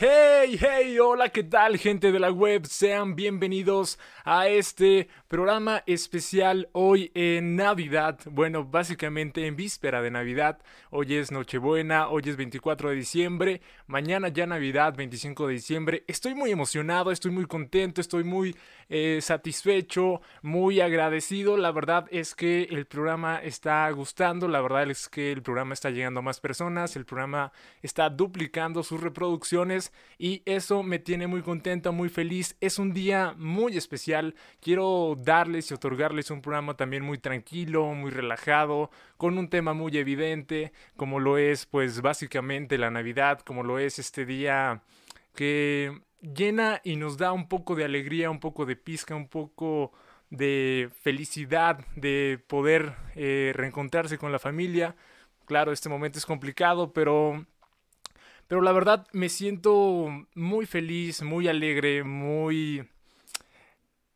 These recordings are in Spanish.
Hey, hey, hola, ¿qué tal gente de la web? Sean bienvenidos a este programa especial hoy en Navidad. Bueno, básicamente en víspera de Navidad. Hoy es Nochebuena, hoy es 24 de diciembre, mañana ya Navidad, 25 de diciembre. Estoy muy emocionado, estoy muy contento, estoy muy eh, satisfecho, muy agradecido. La verdad es que el programa está gustando, la verdad es que el programa está llegando a más personas, el programa está duplicando sus reproducciones y eso me tiene muy contenta, muy feliz. Es un día muy especial. Quiero darles y otorgarles un programa también muy tranquilo, muy relajado, con un tema muy evidente, como lo es pues básicamente la Navidad, como lo es este día que llena y nos da un poco de alegría, un poco de pizca, un poco de felicidad, de poder eh, reencontrarse con la familia. Claro, este momento es complicado, pero pero la verdad me siento muy feliz, muy alegre, muy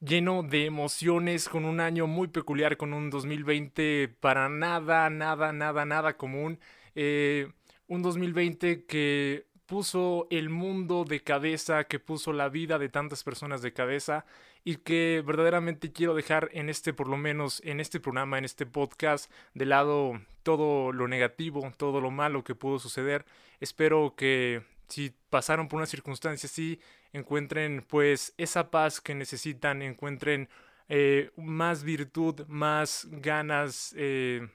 lleno de emociones, con un año muy peculiar, con un 2020 para nada, nada, nada, nada común. Eh, un 2020 que puso el mundo de cabeza, que puso la vida de tantas personas de cabeza y que verdaderamente quiero dejar en este, por lo menos en este programa, en este podcast, de lado todo lo negativo, todo lo malo que pudo suceder. Espero que si pasaron por una circunstancia así, encuentren pues esa paz que necesitan, encuentren eh, más virtud, más ganas eh,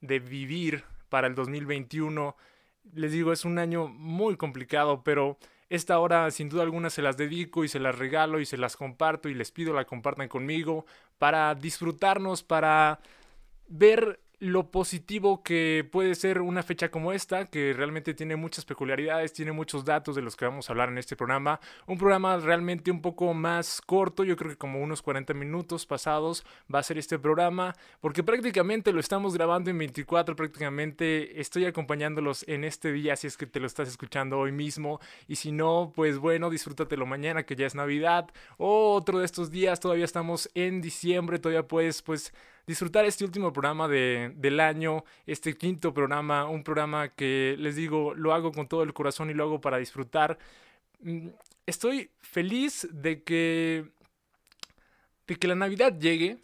de vivir para el 2021. Les digo, es un año muy complicado, pero esta hora sin duda alguna se las dedico y se las regalo y se las comparto y les pido la compartan conmigo para disfrutarnos, para ver lo positivo que puede ser una fecha como esta, que realmente tiene muchas peculiaridades, tiene muchos datos de los que vamos a hablar en este programa. Un programa realmente un poco más corto, yo creo que como unos 40 minutos pasados va a ser este programa, porque prácticamente lo estamos grabando en 24, prácticamente estoy acompañándolos en este día, si es que te lo estás escuchando hoy mismo, y si no, pues bueno, disfrútatelo mañana, que ya es Navidad, o otro de estos días, todavía estamos en diciembre, todavía puedes pues disfrutar este último programa de, del año, este quinto programa, un programa que les digo, lo hago con todo el corazón y lo hago para disfrutar. Mm, estoy feliz de que, de que la Navidad llegue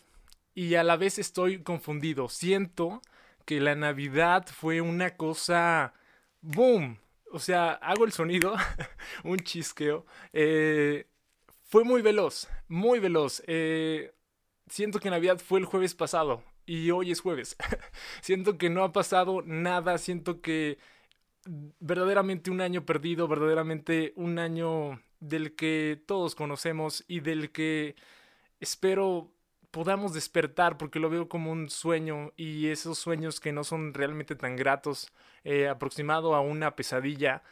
y a la vez estoy confundido. Siento que la Navidad fue una cosa... ¡Boom! O sea, hago el sonido, un chisqueo. Eh, fue muy veloz, muy veloz. Eh, siento que Navidad fue el jueves pasado y hoy es jueves. siento que no ha pasado nada, siento que verdaderamente un año perdido, verdaderamente un año del que todos conocemos y del que espero podamos despertar porque lo veo como un sueño y esos sueños que no son realmente tan gratos, eh, aproximado a una pesadilla.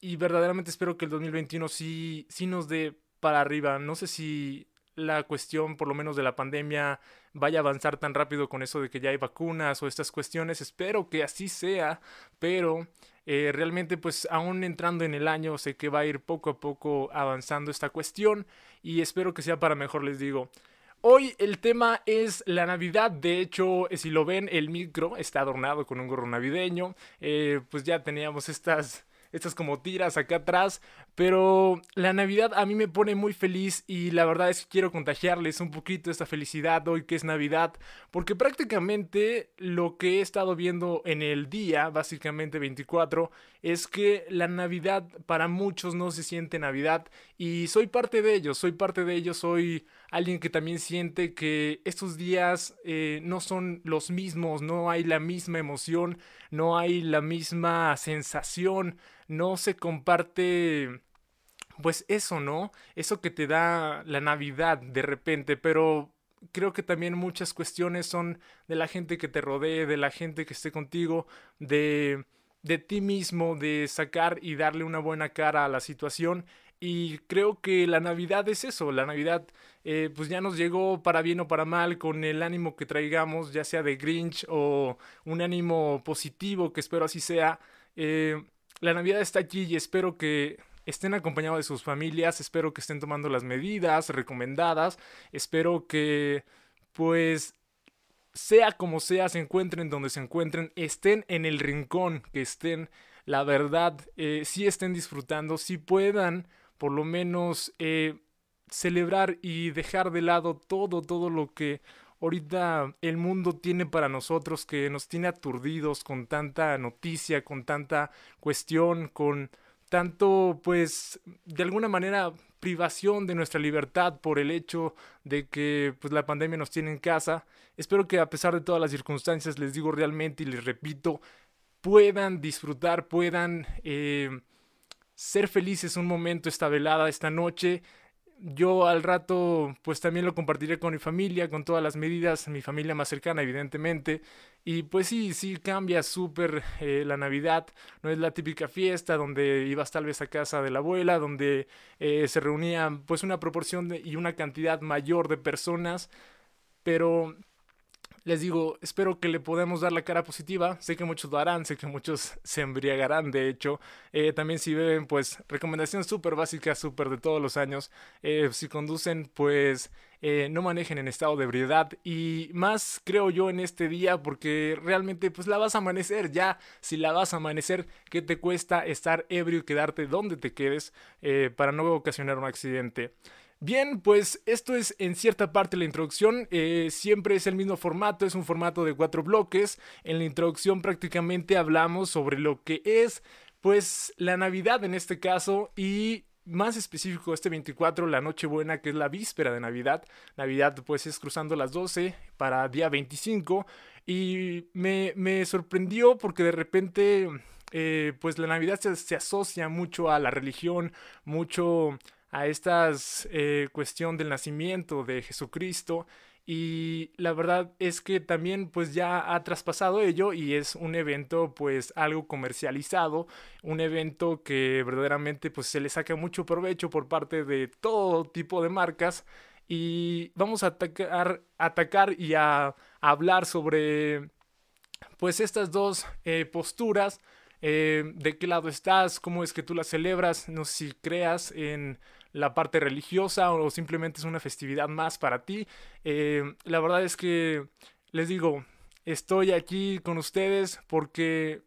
Y verdaderamente espero que el 2021 sí, sí nos dé para arriba. No sé si la cuestión, por lo menos de la pandemia, vaya a avanzar tan rápido con eso de que ya hay vacunas o estas cuestiones. Espero que así sea, pero eh, realmente pues aún entrando en el año sé que va a ir poco a poco avanzando esta cuestión y espero que sea para mejor, les digo. Hoy el tema es la Navidad, de hecho si lo ven el micro está adornado con un gorro navideño, eh, pues ya teníamos estas estas como tiras acá atrás. Pero la Navidad a mí me pone muy feliz y la verdad es que quiero contagiarles un poquito esta felicidad hoy que es Navidad. Porque prácticamente lo que he estado viendo en el día, básicamente 24, es que la Navidad para muchos no se siente Navidad. Y soy parte de ellos, soy parte de ellos, soy alguien que también siente que estos días eh, no son los mismos, no hay la misma emoción, no hay la misma sensación, no se comparte pues eso, ¿no? Eso que te da la Navidad de repente, pero creo que también muchas cuestiones son de la gente que te rodee, de la gente que esté contigo, de de ti mismo, de sacar y darle una buena cara a la situación y creo que la Navidad es eso, la Navidad eh, pues ya nos llegó para bien o para mal con el ánimo que traigamos, ya sea de Grinch o un ánimo positivo, que espero así sea. Eh, la Navidad está aquí y espero que estén acompañados de sus familias, espero que estén tomando las medidas recomendadas, espero que pues sea como sea, se encuentren donde se encuentren, estén en el rincón que estén, la verdad eh, sí estén disfrutando, si puedan por lo menos eh, celebrar y dejar de lado todo, todo lo que ahorita el mundo tiene para nosotros, que nos tiene aturdidos con tanta noticia, con tanta cuestión, con tanto, pues, de alguna manera privación de nuestra libertad por el hecho de que pues la pandemia nos tiene en casa. Espero que a pesar de todas las circunstancias les digo realmente y les repito, puedan disfrutar, puedan eh, ser felices un momento esta velada, esta noche yo al rato pues también lo compartiré con mi familia, con todas las medidas, mi familia más cercana evidentemente. Y pues sí, sí cambia súper eh, la Navidad, no es la típica fiesta donde ibas tal vez a casa de la abuela, donde eh, se reunían pues una proporción y una cantidad mayor de personas, pero les digo, espero que le podamos dar la cara positiva. Sé que muchos lo harán, sé que muchos se embriagarán, de hecho. Eh, también si beben, pues recomendación súper básica, súper de todos los años. Eh, si conducen, pues eh, no manejen en estado de ebriedad. Y más creo yo en este día, porque realmente pues la vas a amanecer ya. Si la vas a amanecer, ¿qué te cuesta estar ebrio y quedarte donde te quedes para no ocasionar un accidente? Bien, pues esto es en cierta parte la introducción. Eh, siempre es el mismo formato, es un formato de cuatro bloques. En la introducción prácticamente hablamos sobre lo que es, pues, la Navidad en este caso y más específico este 24, la Nochebuena, que es la víspera de Navidad. Navidad pues es cruzando las 12 para día 25 y me, me sorprendió porque de repente eh, pues la Navidad se, se asocia mucho a la religión, mucho a esta eh, cuestión del nacimiento de Jesucristo y la verdad es que también pues ya ha traspasado ello y es un evento pues algo comercializado, un evento que verdaderamente pues se le saca mucho provecho por parte de todo tipo de marcas y vamos a atacar, atacar y a, hablar sobre pues estas dos eh, posturas, eh, de qué lado estás, cómo es que tú las celebras, no sé si creas en la parte religiosa o simplemente es una festividad más para ti. Eh, la verdad es que les digo, estoy aquí con ustedes porque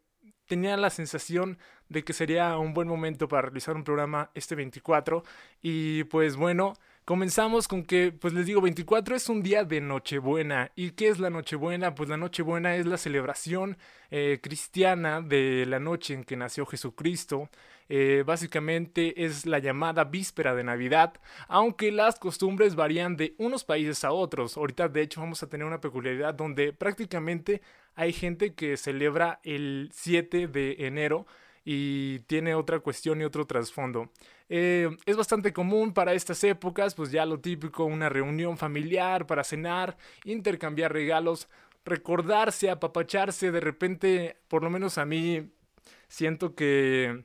tenía la sensación de que sería un buen momento para realizar un programa este 24 y pues bueno, Comenzamos con que, pues les digo, 24 es un día de Nochebuena. ¿Y qué es la Nochebuena? Pues la Nochebuena es la celebración eh, cristiana de la noche en que nació Jesucristo. Eh, básicamente es la llamada víspera de Navidad, aunque las costumbres varían de unos países a otros. Ahorita de hecho vamos a tener una peculiaridad donde prácticamente hay gente que celebra el 7 de enero y tiene otra cuestión y otro trasfondo. Eh, es bastante común para estas épocas, pues ya lo típico, una reunión familiar para cenar, intercambiar regalos, recordarse, apapacharse, de repente, por lo menos a mí, siento que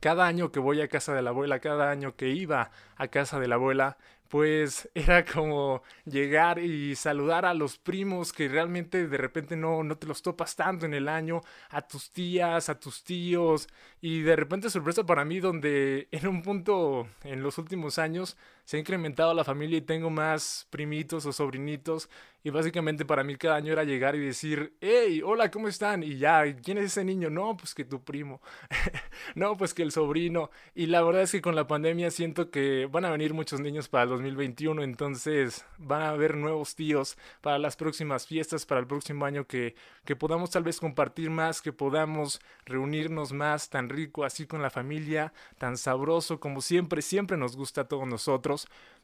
cada año que voy a casa de la abuela, cada año que iba a casa de la abuela, pues era como llegar y saludar a los primos que realmente de repente no, no te los topas tanto en el año, a tus tías, a tus tíos, y de repente sorpresa para mí donde en un punto en los últimos años se ha incrementado la familia y tengo más primitos o sobrinitos y básicamente para mí cada año era llegar y decir, hey, hola, ¿cómo están? Y ya, ¿quién es ese niño? No, pues que tu primo. no, pues que el sobrino. Y la verdad es que con la pandemia siento que van a venir muchos niños para el 2021, entonces van a haber nuevos tíos para las próximas fiestas, para el próximo año que, que podamos tal vez compartir más, que podamos reunirnos más, tan rico así con la familia, tan sabroso como siempre, siempre nos gusta a todos nosotros.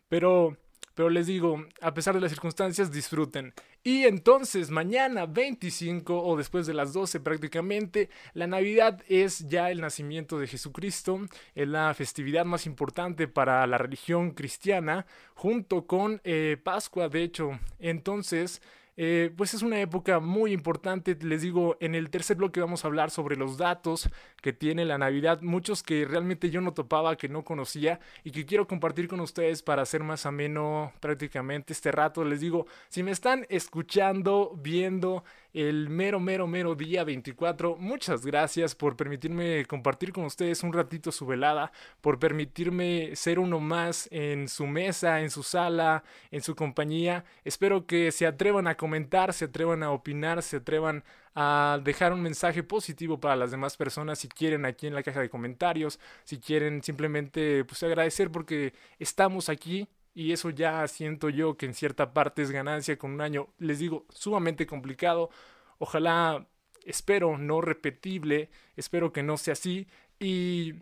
Pero pero les digo, a pesar de las circunstancias, disfruten. Y entonces, mañana 25 o después de las 12 prácticamente, la Navidad es ya el nacimiento de Jesucristo, es la festividad más importante para la religión cristiana, junto con eh, Pascua, de hecho. Entonces, eh, pues es una época muy importante. Les digo, en el tercer bloque vamos a hablar sobre los datos que tiene la Navidad, muchos que realmente yo no topaba, que no conocía y que quiero compartir con ustedes para hacer más ameno prácticamente este rato. Les digo, si me están escuchando, viendo, el mero, mero, mero día 24. Muchas gracias por permitirme compartir con ustedes un ratito su velada, por permitirme ser uno más en su mesa, en su sala, en su compañía. Espero que se atrevan a comentar, se atrevan a opinar, se atrevan a dejar un mensaje positivo para las demás personas si quieren aquí en la caja de comentarios, si quieren simplemente pues agradecer porque estamos aquí y eso ya siento yo que en cierta parte es ganancia con un año, les digo, sumamente complicado. Ojalá, espero, no repetible, espero que no sea así. Y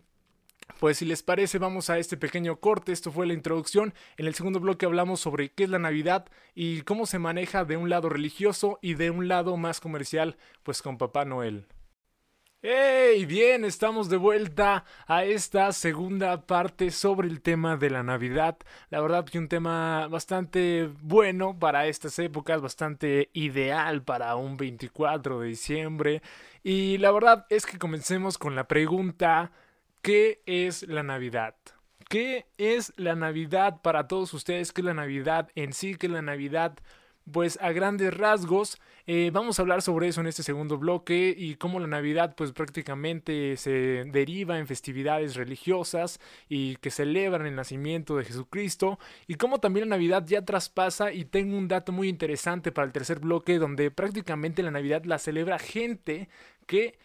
pues si les parece, vamos a este pequeño corte. Esto fue la introducción. En el segundo bloque hablamos sobre qué es la Navidad y cómo se maneja de un lado religioso y de un lado más comercial, pues con Papá Noel. ¡Hey! Bien, estamos de vuelta a esta segunda parte sobre el tema de la Navidad. La verdad que un tema bastante bueno para estas épocas, bastante ideal para un 24 de diciembre. Y la verdad es que comencemos con la pregunta, ¿qué es la Navidad? ¿Qué es la Navidad para todos ustedes? ¿Qué es la Navidad en sí? ¿Qué es la Navidad? pues a grandes rasgos eh, vamos a hablar sobre eso en este segundo bloque y cómo la Navidad pues prácticamente se deriva en festividades religiosas y que celebran el nacimiento de Jesucristo y cómo también la Navidad ya traspasa y tengo un dato muy interesante para el tercer bloque donde prácticamente la Navidad la celebra gente que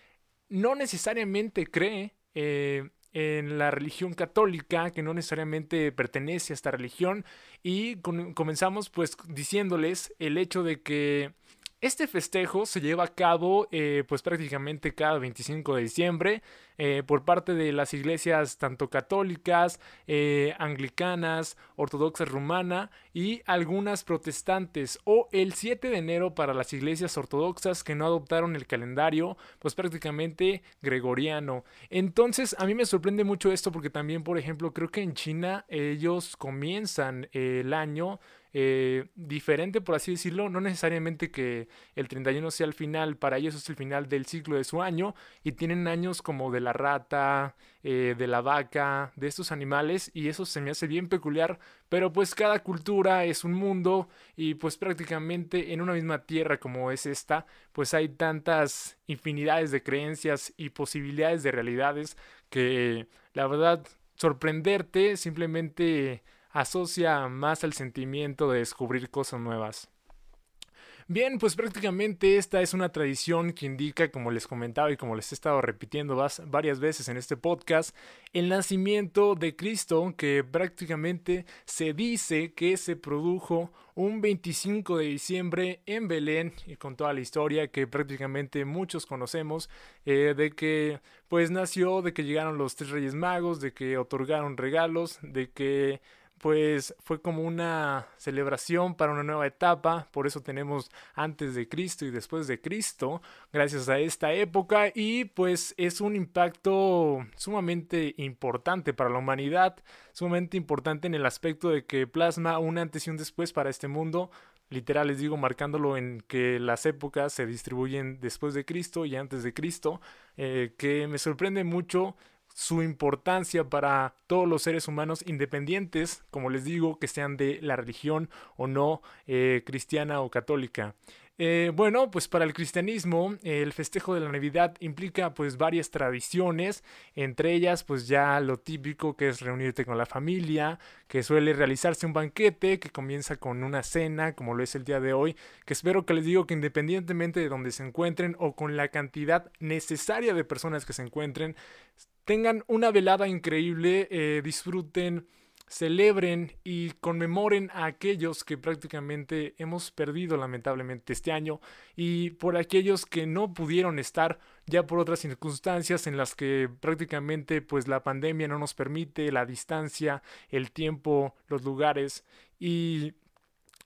no necesariamente cree eh, en la religión católica, que no necesariamente pertenece a esta religión, y comenzamos pues diciéndoles el hecho de que este festejo se lleva a cabo eh, pues prácticamente cada 25 de diciembre eh, por parte de las iglesias tanto católicas, eh, anglicanas, ortodoxas rumana y algunas protestantes o el 7 de enero para las iglesias ortodoxas que no adoptaron el calendario pues prácticamente gregoriano. Entonces a mí me sorprende mucho esto porque también por ejemplo creo que en China ellos comienzan el año eh, diferente, por así decirlo. No necesariamente que el 31 sea el final, para ellos es el final del ciclo de su año y tienen años como de la rata, eh, de la vaca, de estos animales y eso se me hace bien peculiar, pero pues cada cultura es un mundo y pues prácticamente en una misma tierra como es esta, pues hay tantas infinidades de creencias y posibilidades de realidades que la verdad sorprenderte simplemente asocia más al sentimiento de descubrir cosas nuevas. Bien, pues prácticamente esta es una tradición que indica, como les comentaba y como les he estado repitiendo varias veces en este podcast, el nacimiento de Cristo, que prácticamente se dice que se produjo un 25 de diciembre en Belén y con toda la historia que prácticamente muchos conocemos eh, de que pues nació, de que llegaron los tres reyes magos, de que otorgaron regalos, de que pues fue como una celebración para una nueva etapa, por eso tenemos antes de Cristo y después de Cristo, gracias a esta época, y pues es un impacto sumamente importante para la humanidad, sumamente importante en el aspecto de que plasma un antes y un después para este mundo, literal les digo marcándolo en que las épocas se distribuyen después de Cristo y antes de Cristo, eh, que me sorprende mucho su importancia para todos los seres humanos independientes, como les digo, que sean de la religión o no eh, cristiana o católica. Eh, bueno, pues para el cristianismo el festejo de la Navidad implica pues varias tradiciones, entre ellas pues ya lo típico que es reunirte con la familia, que suele realizarse un banquete que comienza con una cena, como lo es el día de hoy, que espero que les digo que independientemente de donde se encuentren o con la cantidad necesaria de personas que se encuentren, tengan una velada increíble, eh, disfruten, celebren y conmemoren a aquellos que prácticamente hemos perdido lamentablemente este año y por aquellos que no pudieron estar ya por otras circunstancias en las que prácticamente pues la pandemia no nos permite la distancia, el tiempo, los lugares y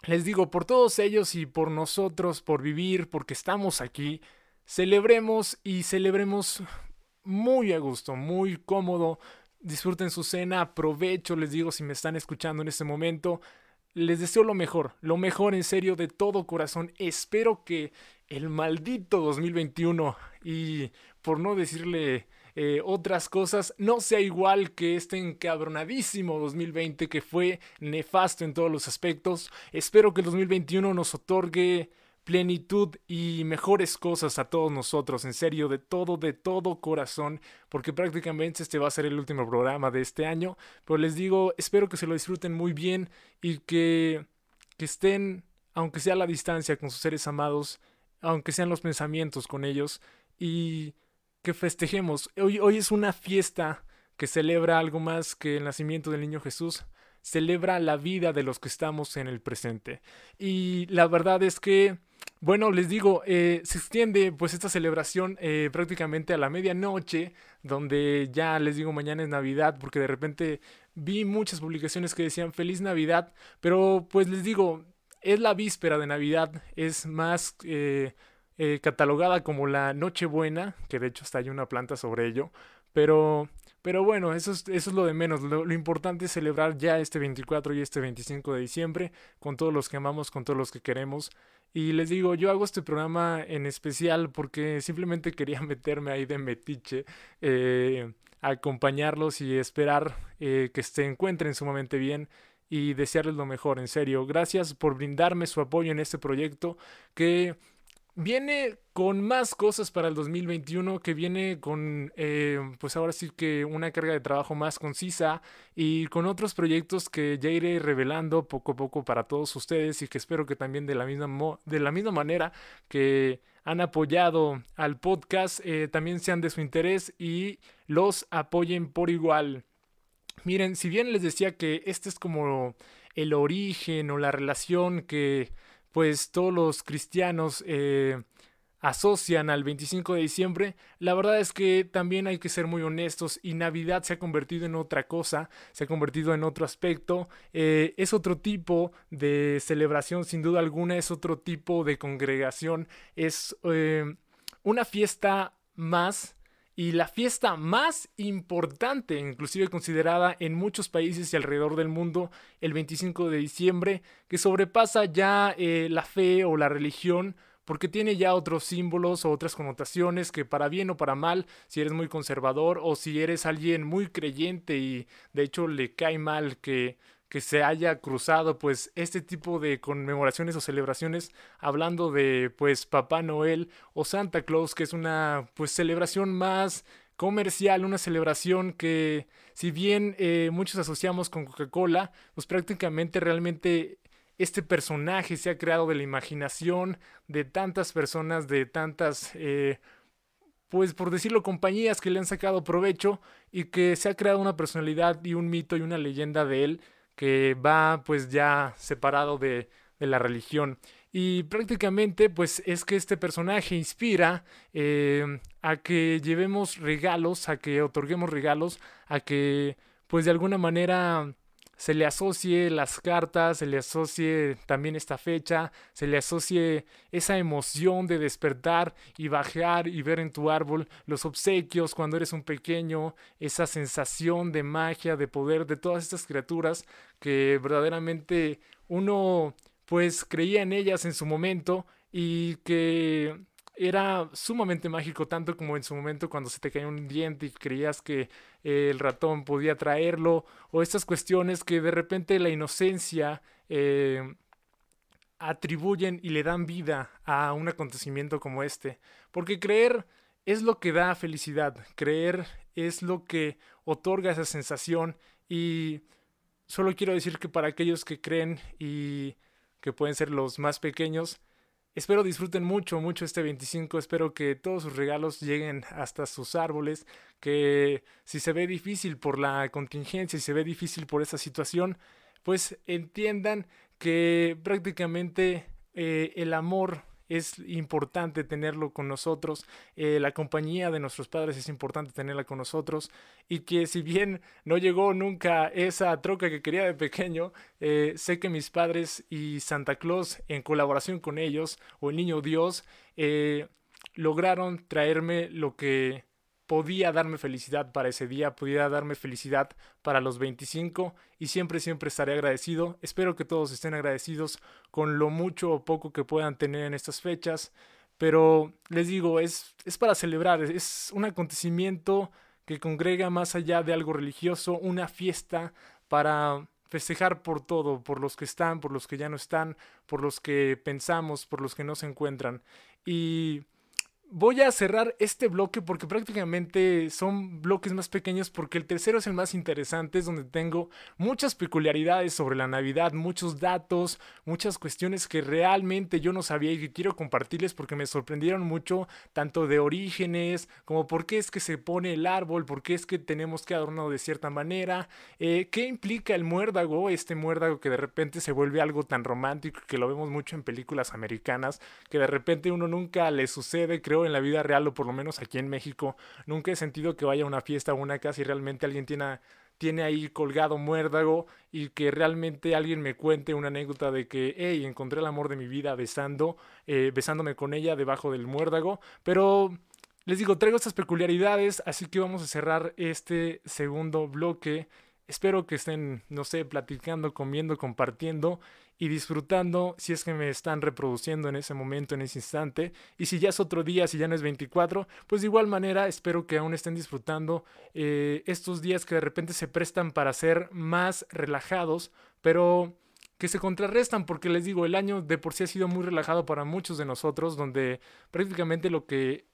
les digo por todos ellos y por nosotros por vivir porque estamos aquí celebremos y celebremos muy a gusto, muy cómodo. Disfruten su cena, aprovecho, les digo si me están escuchando en este momento. Les deseo lo mejor, lo mejor en serio de todo corazón. Espero que el maldito 2021 y por no decirle eh, otras cosas no sea igual que este encabronadísimo 2020 que fue nefasto en todos los aspectos. Espero que el 2021 nos otorgue plenitud y mejores cosas a todos nosotros, en serio, de todo, de todo corazón, porque prácticamente este va a ser el último programa de este año, pero les digo, espero que se lo disfruten muy bien y que, que estén, aunque sea a la distancia, con sus seres amados, aunque sean los pensamientos con ellos, y que festejemos. Hoy, hoy es una fiesta que celebra algo más que el nacimiento del niño Jesús, celebra la vida de los que estamos en el presente. Y la verdad es que, bueno, les digo, eh, se extiende pues esta celebración eh, prácticamente a la medianoche, donde ya les digo mañana es Navidad, porque de repente vi muchas publicaciones que decían feliz Navidad, pero pues les digo, es la víspera de Navidad, es más... Eh, catalogada como la Nochebuena, que de hecho está ahí una planta sobre ello, pero pero bueno, eso es, eso es lo de menos. Lo, importante es celebrar ya este 24 y este 25 de diciembre con todos los que amamos, con todos los que queremos. Y les digo, yo hago este programa en especial porque simplemente quería meterme ahí de metiche, eh, acompañarlos y esperar eh, que se encuentren sumamente bien y desearles lo mejor, en serio. Gracias por brindarme su apoyo en este proyecto que viene con más cosas para el 2021, que viene con, eh, pues ahora sí que una carga de trabajo más concisa y con otros proyectos que ya iré revelando poco a poco para todos ustedes y que espero que también de la misma, de la misma manera que han apoyado al podcast, eh, también sean de su interés y los apoyen por igual. Miren, si bien les decía que este es como el origen o la relación que pues todos los cristianos eh, asocian al 25 de diciembre, la verdad es que también hay que ser muy honestos y Navidad se ha convertido en otra cosa, se ha convertido en otro aspecto, eh, es otro tipo de celebración sin duda alguna, es otro tipo de congregación, es eh, una fiesta más y la fiesta más importante, inclusive considerada en muchos países y alrededor del mundo, el 25 de diciembre, que sobrepasa ya eh, la fe o la religión, porque tiene ya otros símbolos o otras connotaciones que para bien o para mal, si eres muy conservador o si eres alguien muy creyente y de hecho le cae mal que que se haya cruzado pues este tipo de conmemoraciones o celebraciones hablando de pues Papá Noel o Santa Claus que es una pues celebración más comercial, una celebración que si bien eh, muchos asociamos con Coca-Cola, pues prácticamente realmente este personaje se ha creado de la imaginación de tantas personas, de tantas, eh, pues por decirlo, compañías que le han sacado provecho y que se ha creado una personalidad y un mito y una leyenda de él que va pues ya separado de, la religión. Y prácticamente pues es que este personaje inspira eh, a que llevemos regalos, a que otorguemos regalos, a que pues de alguna manera se le asocie las cartas, se le asocie también esta fecha, se le asocie esa emoción de despertar y bajar y ver en tu árbol los obsequios cuando eres un pequeño, esa sensación de magia, de poder de todas estas criaturas que verdaderamente uno pues creía en ellas en su momento y que era sumamente mágico, tanto como en su momento cuando se te caía un diente y creías que eh, el ratón podía traerlo, o estas cuestiones que de repente la inocencia eh, atribuyen y le dan vida a un acontecimiento como este. Porque creer es lo que da felicidad, creer es lo que otorga esa sensación y solo quiero decir que para aquellos que creen y que pueden ser los más pequeños, Espero disfruten mucho, mucho este 25. Espero que todos sus regalos lleguen hasta sus árboles. Que si se ve difícil por la contingencia, si se ve difícil por esa situación, pues entiendan que prácticamente eh, el amor es importante tenerlo con nosotros, eh, la compañía de nuestros padres es importante tenerla con nosotros y que si bien no llegó nunca esa troca que quería de pequeño, eh, sé que mis padres y Santa Claus en colaboración con ellos o el Niño Dios eh, lograron traerme lo que podía darme felicidad para ese día, podía darme felicidad para los 25 y siempre, siempre estaré agradecido. Espero que todos estén agradecidos con lo mucho o poco que puedan tener en estas fechas, pero les digo, es, es para celebrar, es un acontecimiento que congrega más allá de algo religioso, una fiesta para festejar por todo, por los que están, por los que ya no están, por los que pensamos, por los que no se encuentran. Y Voy a cerrar este bloque porque prácticamente son bloques más pequeños porque el tercero es el más interesante, es donde tengo muchas peculiaridades sobre la Navidad, muchos datos, muchas cuestiones que realmente yo no sabía y que quiero compartirles porque me sorprendieron mucho, tanto de orígenes como por qué es que se pone el árbol, por qué es que tenemos que adornarlo de cierta manera, eh, qué implica el muérdago, este muérdago que de repente se vuelve algo tan romántico que lo vemos mucho en películas americanas, que de repente uno nunca le sucede, creo en la vida real, o por lo menos aquí en México, nunca he sentido que vaya a una fiesta o una casa y realmente alguien tiene, tiene ahí colgado muérdago y que realmente alguien me cuente una anécdota de que, hey, encontré el amor de mi vida besando, eh, besándome con ella debajo del muérdago, pero... Les digo, traigo estas peculiaridades, así que vamos a cerrar este segundo bloque. Espero que estén, no sé, platicando, comiendo, compartiendo y disfrutando si es que me están reproduciendo en ese momento, en ese instante. Y si ya es otro día, si ya no es 24, pues de igual manera espero que aún estén disfrutando eh, estos días que de repente se prestan para ser más relajados, pero que se contrarrestan porque les digo, el año de por sí ha sido muy relajado para muchos de nosotros, donde prácticamente lo que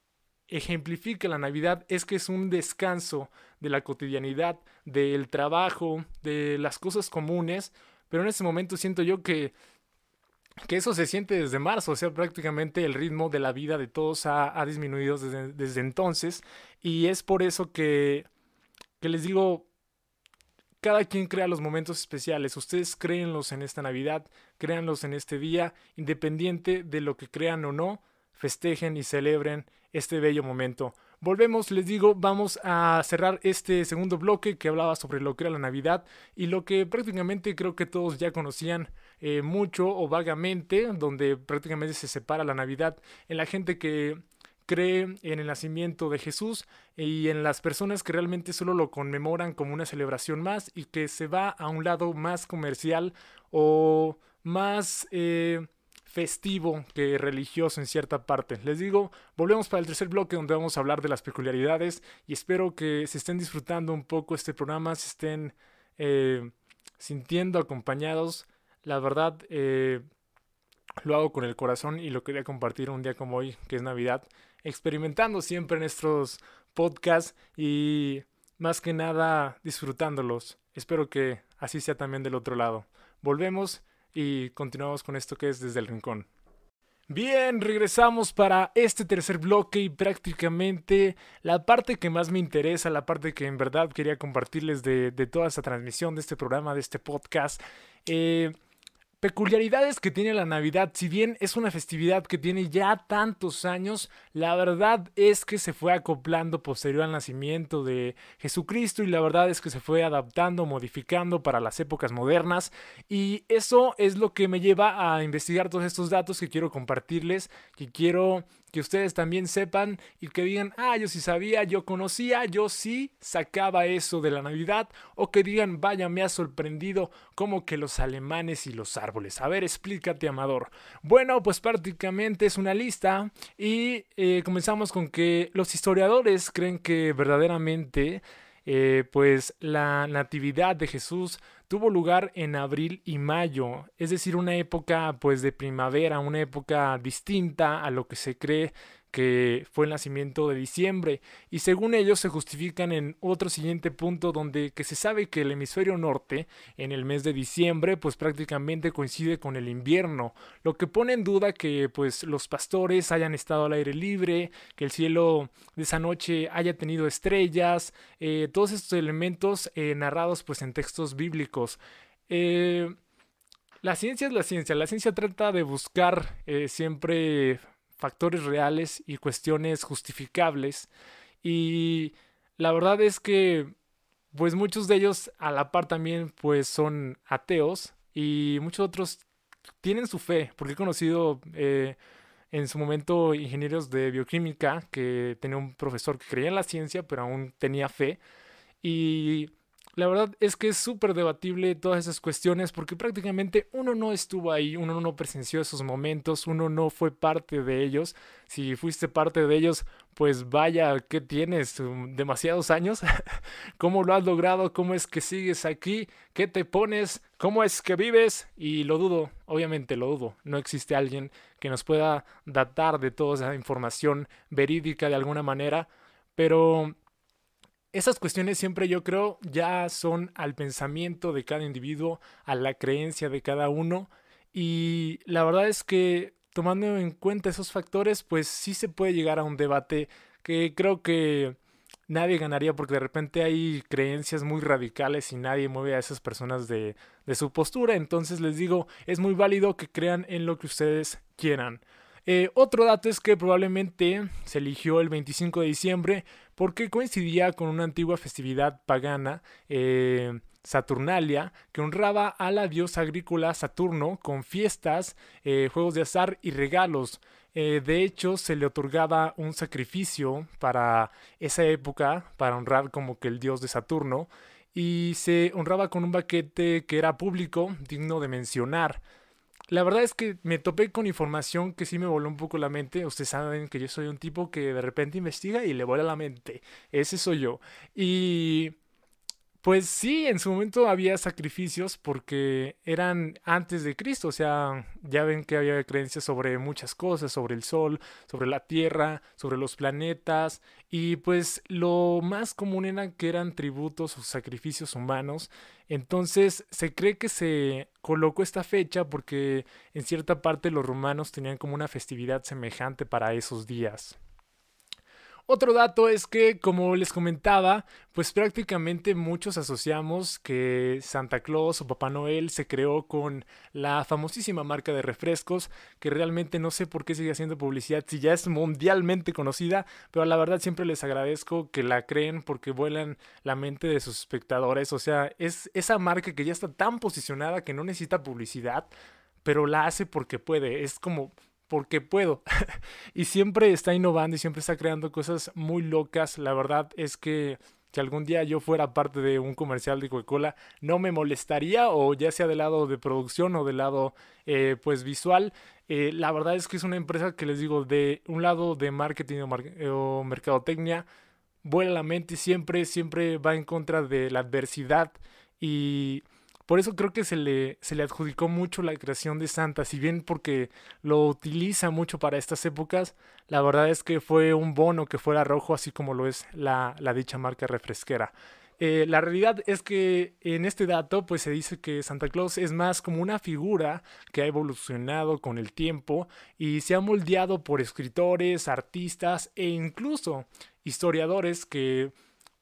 ejemplifica la Navidad es que es un descanso de la cotidianidad, del trabajo, de las cosas comunes, pero en ese momento siento yo que, que eso se siente desde marzo, o sea, prácticamente el ritmo de la vida de todos ha, disminuido desde, desde, entonces. Y es por eso que, que les digo, cada quien crea los momentos especiales. Ustedes créenlos en esta Navidad, créanlos en este día, independiente de lo que crean o no, festejen y celebren este bello momento. Volvemos, les digo, vamos a cerrar este segundo bloque que hablaba sobre lo que era la Navidad y lo que prácticamente creo que todos ya conocían eh, mucho o vagamente, donde prácticamente se separa la Navidad en la gente que cree en el nacimiento de Jesús y en las personas que realmente solo lo conmemoran como una celebración más y que se va a un lado más comercial o más... Eh, festivo que religioso en cierta parte. Les digo, volvemos para el tercer bloque donde vamos a hablar de las peculiaridades y espero que se estén disfrutando un poco este programa, se estén eh, sintiendo acompañados. La verdad, eh, lo hago con el corazón y lo quería compartir un día como hoy, que es Navidad, experimentando siempre en podcasts y más que nada disfrutándolos. Espero que así sea también del otro lado. Volvemos y continuamos con esto que es desde el rincón. Bien, regresamos para este tercer bloque y prácticamente la parte que más me interesa, la parte que en verdad quería compartirles de, de toda esta transmisión, de este programa, de este podcast. Eh, peculiaridades que tiene la Navidad. Si bien es una festividad que tiene ya tantos años, la verdad es que se fue acoplando posterior al nacimiento de Jesucristo y la verdad es que se fue adaptando, modificando para las épocas modernas y eso es lo que me lleva a investigar todos estos datos que quiero compartirles, que quiero que ustedes también sepan y que digan, ah, yo sí sabía, yo conocía, yo sí sacaba eso de la Navidad, o que digan, vaya, me ha sorprendido como que los alemanes y los árboles. A ver, explícate, Amador. Bueno, pues prácticamente es una lista y eh, comenzamos con que los historiadores creen que verdaderamente... Eh, pues la natividad de Jesús tuvo lugar en abril y mayo, es decir, una época pues de primavera, una época distinta a lo que se cree que fue el nacimiento de diciembre y según ellos se justifican en otro siguiente punto donde que se sabe que el hemisferio norte en el mes de diciembre pues prácticamente coincide con el invierno lo que pone en duda que pues los pastores hayan estado al aire libre que el cielo de esa noche haya tenido estrellas eh, todos estos elementos eh, narrados pues en textos bíblicos eh, la ciencia es la ciencia. La ciencia trata de buscar siempre factores reales y cuestiones justificables. Y la verdad es que pues muchos de ellos a la par también pues son ateos y muchos otros tienen su fe, porque he conocido eh, en su momento ingenieros de bioquímica que tenía un profesor que creía en la ciencia pero aún tenía fe y la verdad es que es súper debatible todas esas cuestiones porque prácticamente uno no estuvo ahí, uno no presenció esos momentos, uno no fue parte de ellos. Si fuiste parte de ellos, pues vaya, ¿qué tienes? ¿Demasiados años? ¿Cómo lo has logrado? ¿Cómo es que sigues aquí? ¿Qué te pones? ¿Cómo es que vives? Y lo dudo, obviamente lo dudo. No existe alguien que nos pueda datar de toda esa información verídica de alguna manera, pero esas cuestiones siempre yo creo ya son al pensamiento de cada individuo, a la creencia de cada uno y la verdad es que tomando en cuenta esos factores pues sí se puede llegar a un debate que creo que nadie ganaría porque de repente hay creencias muy radicales y nadie mueve a esas personas de, de su postura entonces les digo es muy válido que crean en lo que ustedes quieran. Eh, otro dato es que probablemente se eligió el 25 de diciembre porque coincidía con una antigua festividad pagana, eh, Saturnalia, que honraba a la diosa agrícola Saturno con fiestas, eh, juegos de azar y regalos. de hecho, se le otorgaba un sacrificio para esa época, para honrar como que el dios de Saturno, y se honraba con un baquete que era público, digno de mencionar. La verdad es que me topé con información que sí me voló un poco la mente. Ustedes saben que yo soy un tipo que de repente investiga y le vuela la mente. Ese soy yo. Y pues sí, en su momento había sacrificios porque eran antes de Cristo, o sea, ya ven que había creencias sobre muchas cosas, sobre el sol, sobre la tierra, sobre los planetas, y pues lo más común era que eran tributos o sacrificios humanos. Entonces se cree que se colocó esta fecha porque en cierta parte los romanos tenían como una festividad semejante para esos días. Otro dato es que, como les comentaba, pues prácticamente muchos asociamos que Santa Claus o Papá Noel se creó con la famosísima marca de refrescos, que realmente no sé por qué sigue haciendo publicidad si ya es mundialmente conocida, pero la verdad siempre les agradezco que la creen porque vuelan la mente de sus espectadores. O sea, es esa marca que ya está tan posicionada que no necesita publicidad, pero la hace porque puede. Es como porque puedo. y siempre está innovando y siempre está creando cosas muy locas. La verdad es que si algún día yo fuera parte de un comercial de Coca-Cola, no me molestaría, o ya sea del lado de producción o del lado eh, pues visual. Eh, la verdad es que es una empresa que les digo, de un lado de marketing o, o mercadotecnia, vuela la mente siempre, siempre va en contra de la adversidad y por eso creo que se le, se le adjudicó mucho la creación de Santa, si bien porque lo utiliza mucho para estas épocas, la verdad es que fue un bono que fuera rojo, así como lo es la, dicha marca refresquera. Eh, la realidad es que en este dato pues se dice que Santa Claus es más como una figura que ha evolucionado con el tiempo y se ha moldeado por escritores, artistas e incluso historiadores que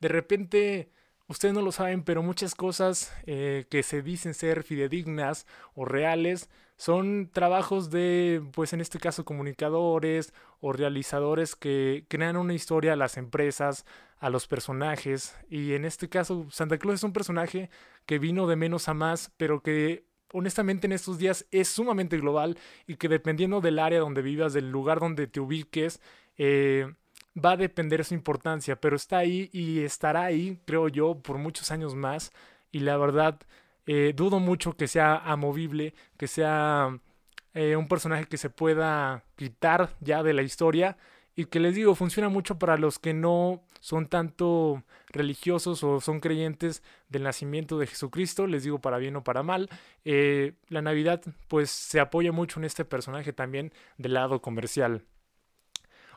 de repente Ustedes no lo saben, pero muchas cosas eh, que se dicen ser fidedignas o reales son trabajos de, pues en este caso, comunicadores o realizadores que crean una historia a las empresas, a los personajes. Y en este caso, Santa Claus es un personaje que vino de menos a más, pero que honestamente en estos días es sumamente global y que dependiendo del área donde vivas, del lugar donde te ubiques, eh, va a depender su importancia, pero está ahí y estará ahí, creo yo, por muchos años más. Y la verdad, eh, dudo mucho que sea amovible, que sea eh, un personaje que se pueda quitar ya de la historia. Y que les digo, funciona mucho para los que no son tanto religiosos o son creyentes del nacimiento de Jesucristo, les digo para bien o para mal. Eh, la Navidad pues se apoya mucho en este personaje también del lado comercial.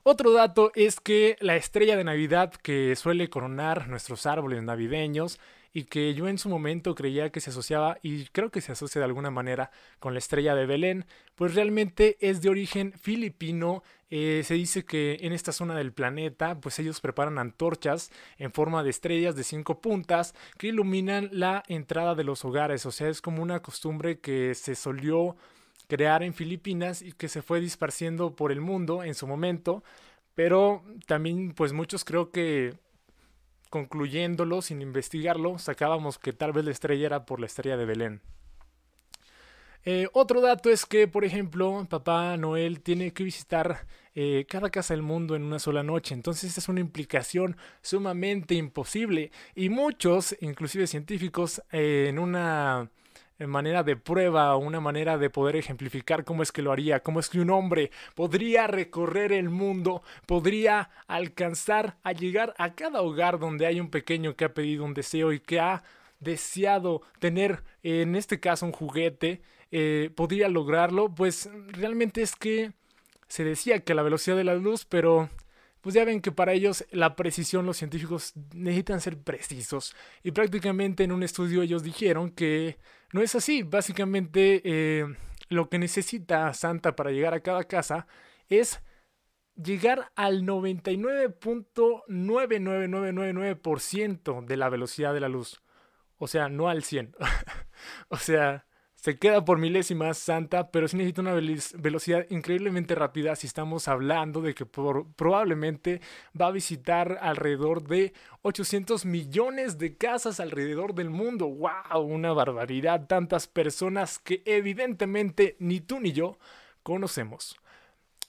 Otro dato es que la estrella de Navidad que suele coronar nuestros árboles navideños y que yo en su momento creía que se asociaba y creo que se asocia de alguna manera con la estrella de Belén, pues realmente es de origen filipino. Eh, se dice que en esta zona del planeta, pues ellos preparan antorchas en forma de estrellas de cinco puntas que iluminan la entrada de los hogares. O sea, es como una costumbre que se solió crear en Filipinas y que se fue disparciendo por el mundo en su momento, pero también pues muchos creo que concluyéndolo sin investigarlo sacábamos que tal vez la estrella era por la estrella de Belén. Eh, otro dato es que, por ejemplo, Papá Noel tiene que visitar eh, cada casa del mundo en una sola noche. Entonces, esta es una implicación sumamente imposible. Y muchos, inclusive científicos, eh, en una manera de prueba una manera de poder ejemplificar cómo es que lo haría, cómo es que un hombre podría recorrer el mundo, podría alcanzar a llegar a cada hogar donde hay un pequeño que ha pedido un deseo y que ha deseado tener, en este caso, un juguete, eh, podría lograrlo, pues realmente es que se decía que la velocidad de la luz, pero pues ya ven que para ellos la precisión, los científicos necesitan ser precisos. Y prácticamente en un estudio ellos dijeron que no es así. Básicamente eh, lo que necesita Santa para llegar a cada casa es llegar al 99.99999% de la velocidad de la luz. O sea, no al 100. o sea, se queda por milésimas Santa, pero sí necesita una velocidad increíblemente rápida si estamos hablando de que probablemente va a visitar alrededor de 800 millones de casas alrededor del mundo. ¡Wow! Una barbaridad. Tantas personas que evidentemente ni tú ni yo conocemos.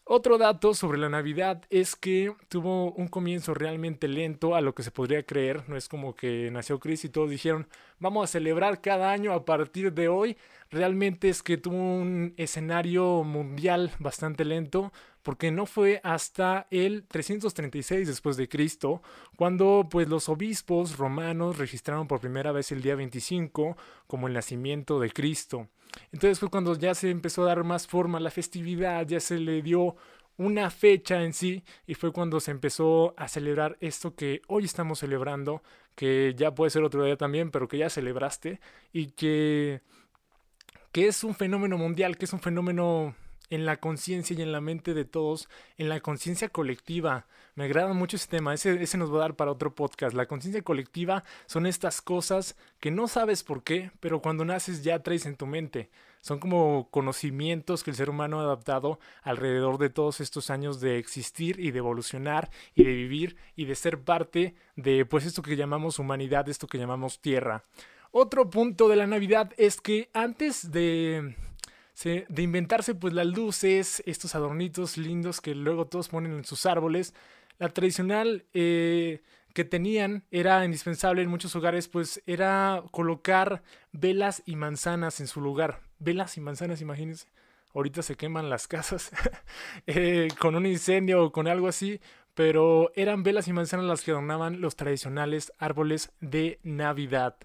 Otro dato sobre la Navidad es que tuvo un comienzo realmente lento a lo que se podría creer. No es como que nació Chris y todos dijeron vamos a celebrar cada año a partir de hoy. Realmente es que tuvo un escenario mundial bastante lento porque no fue hasta el 336 después de Cristo cuando pues los obispos romanos registraron por primera vez el día 25 como el nacimiento de Cristo. Entonces fue cuando ya se empezó a dar más forma a la festividad, ya se le dio una fecha en sí y fue cuando se empezó a celebrar esto que hoy estamos celebrando, que ya puede ser otro día también, pero que ya celebraste y que, que es un fenómeno mundial, que es un fenómeno en la conciencia y en la mente de todos, en la conciencia colectiva. Me agrada mucho ese tema, ese, ese nos va a dar para otro podcast. La conciencia colectiva son estas cosas que no sabes por qué, pero cuando naces ya traes en tu mente. Son como conocimientos que el ser humano ha adaptado alrededor de todos estos años de existir y de evolucionar y de vivir y de ser parte de pues esto que llamamos humanidad, esto que llamamos tierra. Otro punto de la Navidad es que antes de de inventarse pues las luces, estos adornitos lindos que luego todos ponen en sus árboles. La tradicional eh, que tenían era indispensable en muchos hogares, pues era colocar velas y manzanas en su lugar. Velas y manzanas, imagínense. Ahorita se queman las casas eh, con un incendio o con algo así, pero eran velas y manzanas las que adornaban los tradicionales árboles de Navidad.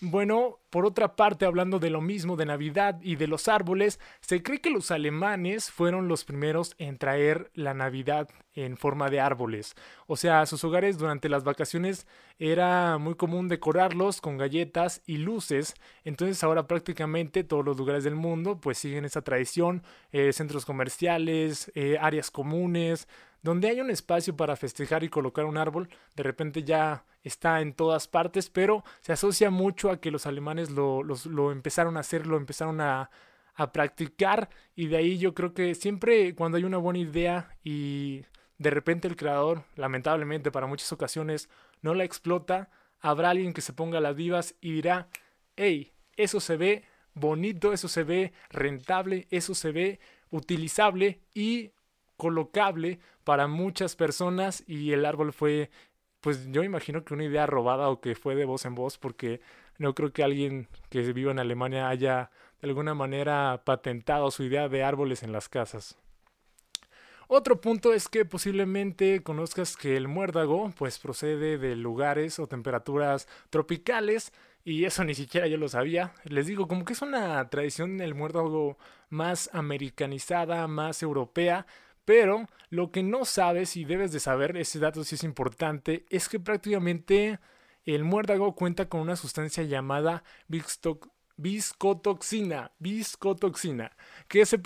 Bueno, por otra parte, hablando de lo mismo de Navidad y de los árboles, se cree que los alemanes fueron los primeros en traer la Navidad en forma de árboles. O sea, sus hogares durante las vacaciones era muy común decorarlos con galletas y luces. Entonces ahora prácticamente todos los lugares del mundo pues siguen esa tradición. Eh, centros comerciales, eh, áreas comunes, donde hay un espacio para festejar y colocar un árbol, de repente ya está en todas partes, pero se asocia mucho a que los alemanes lo, empezaron a hacer, lo empezaron a, a practicar y de ahí yo creo que siempre cuando hay una buena idea y de repente el creador, lamentablemente para muchas ocasiones, no la explota, habrá alguien que se ponga las vivas y dirá, hey, eso se ve bonito, eso se ve rentable, eso se ve utilizable y colocable para muchas personas y el árbol fue, pues yo imagino que una idea robada o que fue de voz en voz porque no creo que alguien que viva en Alemania haya de alguna manera patentado su idea de árboles en las casas. Otro punto es que posiblemente conozcas que el muérdago pues procede de lugares o temperaturas tropicales y eso ni siquiera yo lo sabía. Les digo, como que es una tradición del muérdago más americanizada, más europea, pero lo que no sabes y debes de saber, ese dato sí es importante, es que prácticamente el muérdago cuenta con una sustancia llamada viscotoxina, viscotoxina, que es,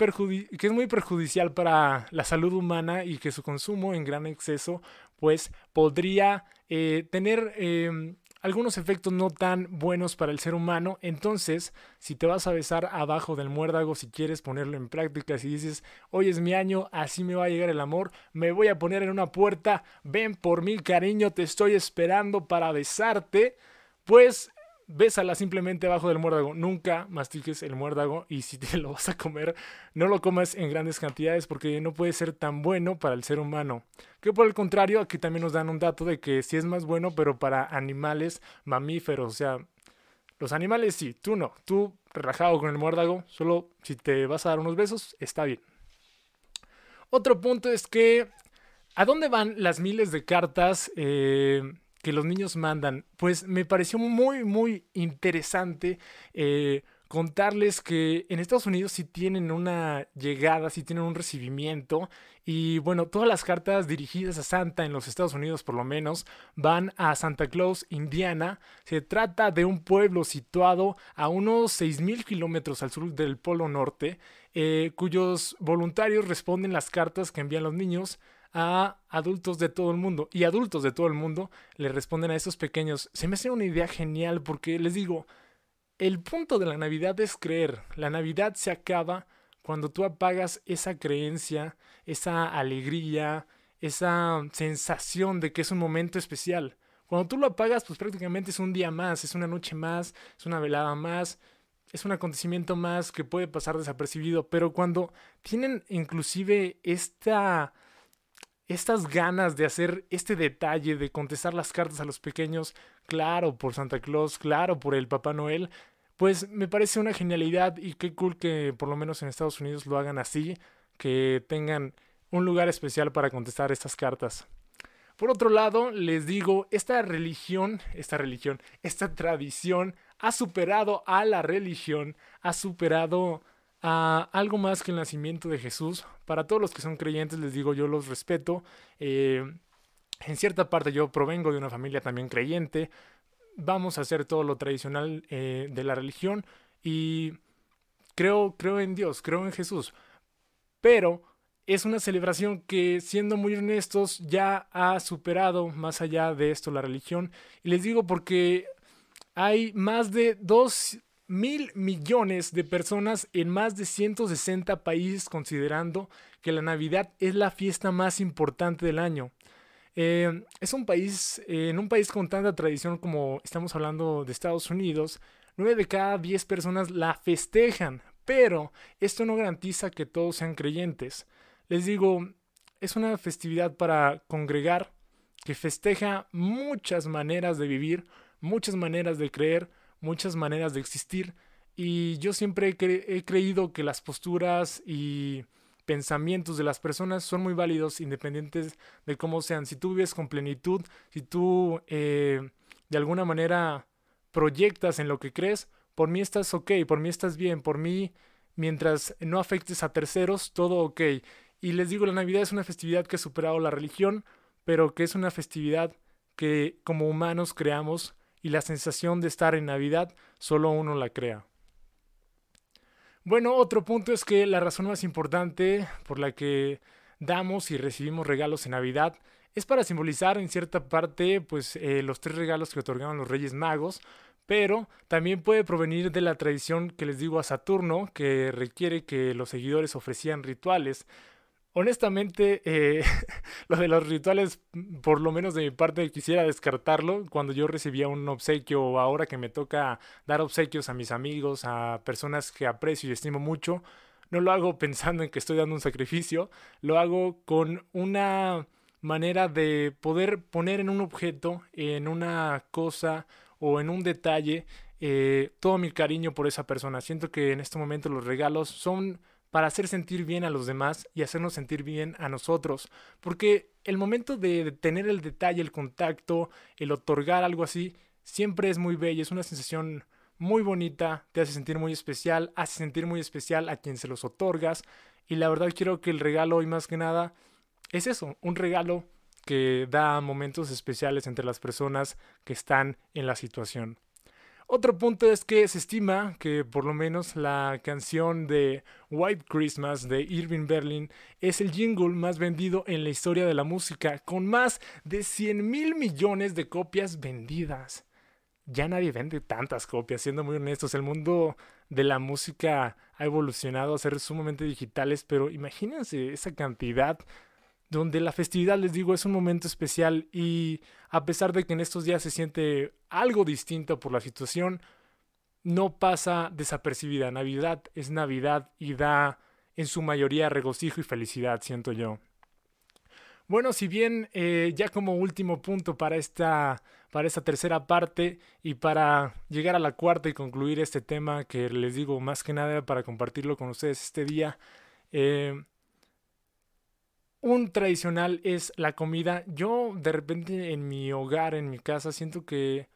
que es muy perjudicial para la salud humana y que su consumo en gran exceso pues podría eh, tener em, algunos efectos no tan buenos para el ser humano. Entonces, si te vas a besar abajo del muérdago, si quieres ponerlo en práctica, si dices, hoy es mi año, así me va a llegar el amor, me voy a poner en una puerta, ven por mí, cariño, te estoy esperando para besarte, pues bésala simplemente abajo del muérdago. Nunca mastiques el muérdago y si te lo vas a comer, no lo comas en grandes cantidades porque no puede ser tan bueno para el ser humano. Que por el contrario, aquí también nos dan un dato de que sí es más bueno, pero para animales mamíferos. O sea, los animales sí, tú no. Tú relajado con el muérdago, solo si te vas a dar unos besos, está bien. Otro punto es que, ¿a dónde van las miles de cartas? Eh, que los niños mandan, pues me pareció muy, muy interesante eh, contarles que en Estados Unidos sí tienen una llegada, sí tienen un recibimiento y bueno, todas las cartas dirigidas a Santa en los Estados Unidos por lo menos van a Santa Claus, Indiana. Se trata de un pueblo situado a unos 6.000 kilómetros al sur del Polo Norte, eh, cuyos voluntarios responden las cartas que envían los niños a adultos de todo el mundo. Y adultos de todo el mundo le responden a esos pequeños. Se me hace una idea genial porque les digo, el punto de la Navidad es creer. La Navidad se acaba cuando tú apagas esa creencia, esa alegría, esa sensación de que es un momento especial. Cuando tú lo apagas, pues prácticamente es un día más, es una noche más, es una velada más, es un acontecimiento más que puede pasar desapercibido. Pero cuando tienen inclusive esta estas ganas de hacer este detalle, de contestar las cartas a los pequeños, claro, por Santa Claus, claro, por el Papá Noel, pues me parece una genialidad y qué cool que por lo menos en Estados Unidos lo hagan así, que tengan un lugar especial para contestar estas cartas. Por otro lado, les digo, esta religión, esta religión, esta tradición ha superado a la religión, ha superado a algo más que el nacimiento de Jesús. Para todos los que son creyentes, les digo, yo los respeto. Eh, en cierta parte yo provengo de una familia también creyente. Vamos a hacer todo lo tradicional eh, de la religión y creo, creo en Dios, creo en Jesús. Pero es una celebración que, siendo muy honestos, ya ha superado más allá de esto la religión. Y les digo porque hay más de dos mil millones de personas en más de 160 países considerando que la Navidad es la fiesta más importante del año. Eh, es un país, en un país con tanta tradición como estamos hablando de Estados Unidos, 9 de cada 10 personas la festejan, pero esto no garantiza que todos sean creyentes. Les digo, es una festividad para congregar que festeja muchas maneras de vivir, muchas maneras de creer, muchas maneras de existir y yo siempre he, creído que las posturas y pensamientos de las personas son muy válidos independientes de cómo sean. Si tú vives con plenitud, si tú eh, de alguna manera proyectas en lo que crees, por mí estás ok, por mí estás bien, por mí mientras no afectes a terceros, todo ok. Y les digo, la Navidad es una festividad que ha superado la religión, pero que es una festividad que como humanos creamos y la sensación de estar en Navidad solo uno la crea. Bueno, otro punto es que la razón más importante por la que damos y recibimos regalos en Navidad es para simbolizar en cierta parte pues eh, los tres regalos que otorgaron los Reyes Magos, pero también puede provenir de la tradición que les digo a Saturno, que requiere que los seguidores ofrecían rituales Honestamente, eh, lo de los rituales, por lo menos de mi parte, quisiera descartarlo. Cuando yo recibía un obsequio o ahora que me toca dar obsequios a mis amigos, a personas que aprecio y estimo mucho, no lo hago pensando en que estoy dando un sacrificio, lo hago con una manera de poder poner en un objeto, en una cosa o en un detalle, eh, todo mi cariño por esa persona. Siento que en este momento los regalos son para hacer sentir bien a los demás y hacernos sentir bien a nosotros. Porque el momento de tener el detalle, el contacto, el otorgar algo así, siempre es muy bello, es una sensación muy bonita, te hace sentir muy especial, hace sentir muy especial a quien se los otorgas. Y la verdad quiero que el regalo hoy más que nada es eso, un regalo que da momentos especiales entre las personas que están en la situación. Otro punto es que se estima que por lo menos la canción de White Christmas de Irving Berlin es el jingle más vendido en la historia de la música, con más de 100 mil millones de copias vendidas. Ya nadie vende tantas copias, siendo muy honestos. El mundo de la música ha evolucionado a ser sumamente digitales, pero imagínense esa cantidad donde la festividad, les digo, es un momento especial y a pesar de que en estos días se siente algo distinto por la situación, no pasa desapercibida. Navidad es Navidad y da en su mayoría regocijo y felicidad, siento yo. Bueno, si bien eh, ya como último punto para esta, para esta tercera parte y para llegar a la cuarta y concluir este tema que les digo más que nada para compartirlo con ustedes este día, eh, un tradicional es la comida. Yo de repente en mi hogar, en mi casa, siento que,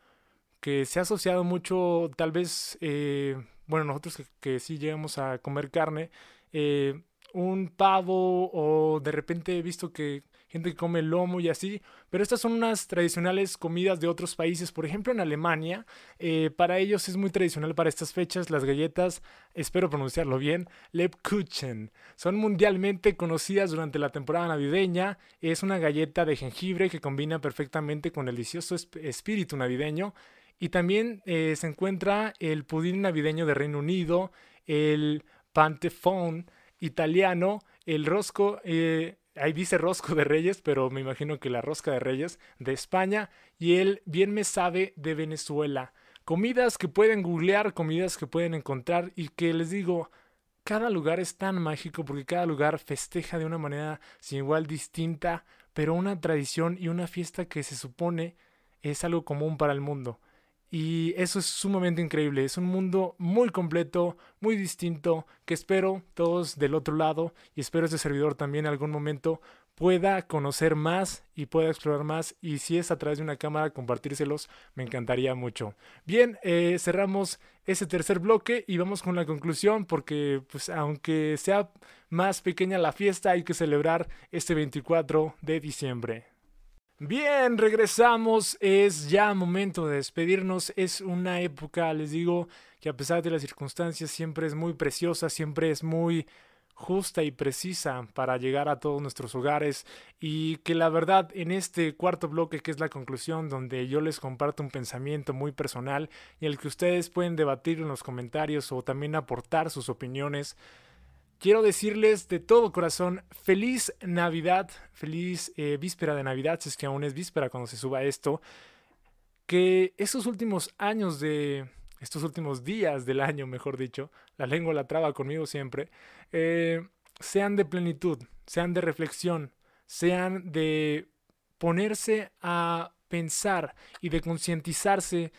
que se ha asociado mucho, tal vez, eh, bueno, nosotros que, sí llegamos a comer carne, eh, un pavo o de repente he visto que gente que come lomo y así, pero estas son unas tradicionales comidas de otros países, por ejemplo en Alemania, eh, para ellos es muy tradicional para estas fechas las galletas, espero pronunciarlo bien, Lebkuchen, son mundialmente conocidas durante la temporada navideña, es una galleta de jengibre que combina perfectamente con el delicioso espíritu navideño, y también eh, se encuentra el pudín navideño de Reino Unido, el pantefón italiano, el rosco, eh, ahí dice rosco de reyes, pero me imagino que la rosca de reyes de España y el bien me sabe de Venezuela. Comidas que pueden googlear, comidas que pueden encontrar y que les digo, cada lugar es tan mágico porque cada lugar festeja de una manera sin igual distinta, pero una tradición y una fiesta que se supone es algo común para el mundo. Y eso es sumamente increíble. Es un mundo muy completo, muy distinto, que espero todos del otro lado y espero este servidor también en algún momento pueda conocer más y pueda explorar más y si es a través de una cámara compartírselos me encantaría mucho. Bien, eh, cerramos ese tercer bloque y vamos con la conclusión porque pues aunque sea más pequeña la fiesta hay que celebrar este 24 de diciembre. Bien, regresamos. Es ya momento de despedirnos. Es una época, les digo, que a pesar de las circunstancias siempre es muy preciosa, siempre es muy justa y precisa para llegar a todos nuestros hogares y que la verdad en este cuarto bloque que es la conclusión donde yo les comparto un pensamiento muy personal y el que ustedes pueden debatir en los comentarios o también aportar sus opiniones Quiero decirles de todo corazón, feliz Navidad, feliz eh, víspera de Navidad, si es que aún es víspera cuando se suba esto. Que estos últimos años de, estos últimos días del año, mejor dicho, la lengua la traba conmigo siempre, eh, sean de plenitud, sean de reflexión, sean de ponerse a pensar y de concientizarse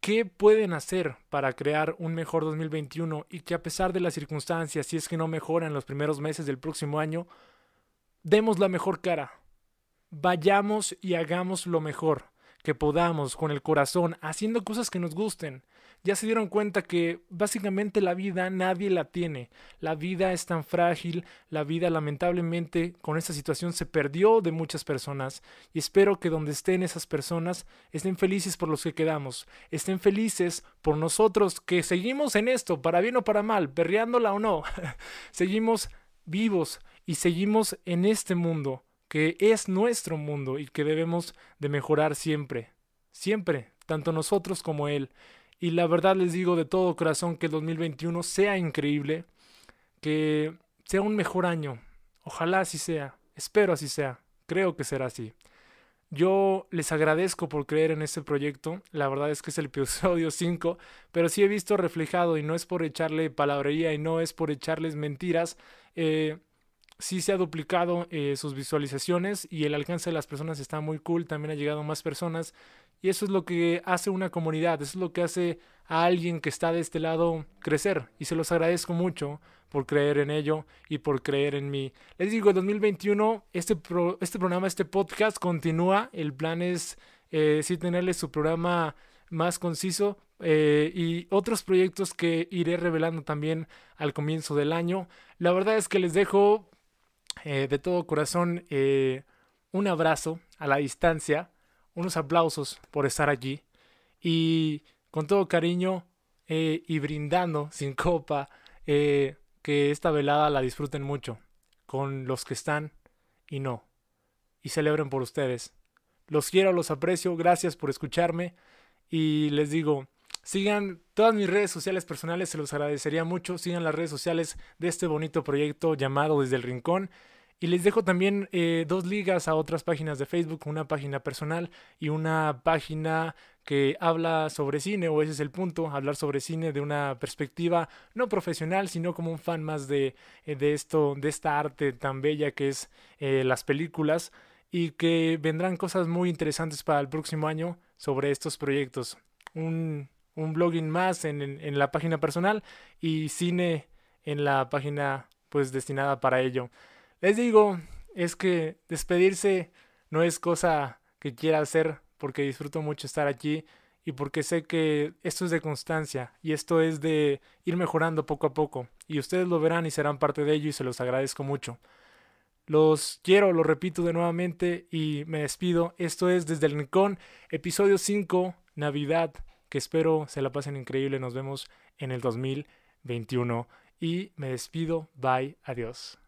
¿Qué pueden hacer para crear un mejor 2021 y que a pesar de las circunstancias, si es que no mejoran los primeros meses del próximo año, demos la mejor cara? Vayamos y hagamos lo mejor que podamos con el corazón, haciendo cosas que nos gusten, ya se dieron cuenta que básicamente la vida nadie la tiene. La vida es tan frágil, la vida lamentablemente con esta situación se perdió de muchas personas y espero que donde estén esas personas estén felices por los que quedamos, estén felices por nosotros que seguimos en esto, para bien o para mal, perreándola o no, seguimos vivos y seguimos en este mundo que es nuestro mundo y que debemos de mejorar siempre, siempre, tanto nosotros como él. Y la verdad les digo de todo corazón que el 2021 sea increíble, que sea un mejor año. Ojalá así sea. Espero así sea. Creo que será así. Yo les agradezco por creer en este proyecto. La verdad es que es el episodio 5, pero sí he visto reflejado y no es por echarle palabrería y no es por echarles mentiras. Eh, sí se ha duplicado eh, sus visualizaciones y el alcance de las personas está muy cool. También ha llegado más personas y eso es lo que hace una comunidad, eso es lo que hace a alguien que está de este lado crecer. Y se los agradezco mucho por creer en ello y por creer en mí. Les digo, el 2021, este, este programa, este podcast continúa. El plan es eh, sí tenerles su programa más conciso eh, y otros proyectos que iré revelando también al comienzo del año. La verdad es que les dejo eh, de todo corazón eh, un abrazo a la distancia unos aplausos por estar aquí y con todo cariño eh, y brindando sin copa eh, que esta velada la disfruten mucho con los que están y no. Y celebren por ustedes. Los quiero, los aprecio, gracias por escucharme. Y les digo, sigan todas mis redes sociales personales, se los agradecería mucho, sigan las redes sociales de este bonito proyecto llamado Desde el Rincón Y les dejo también eh, dos ligas a otras páginas de Facebook, una página personal y una página que habla sobre cine, o ese es el punto, hablar sobre cine de una perspectiva no profesional, sino como un fan más de, eh, de esto, de esta arte tan bella que es eh, las películas, y que vendrán cosas muy interesantes para el próximo año sobre estos proyectos. Un, un blogging más en, en la página personal y cine en la página pues destinada para ello. Les digo, es que despedirse no es cosa que quiera hacer porque disfruto mucho estar aquí y porque sé que esto es de constancia y esto es de ir mejorando poco a poco y ustedes lo verán y serán parte de ello y se los agradezco mucho. Los quiero, lo repito de nuevamente y me despido. Esto es desde el Rincón, episodio 5, Navidad, que espero se la pasen increíble. Nos vemos en el 2021 y me despido. Bye, adiós.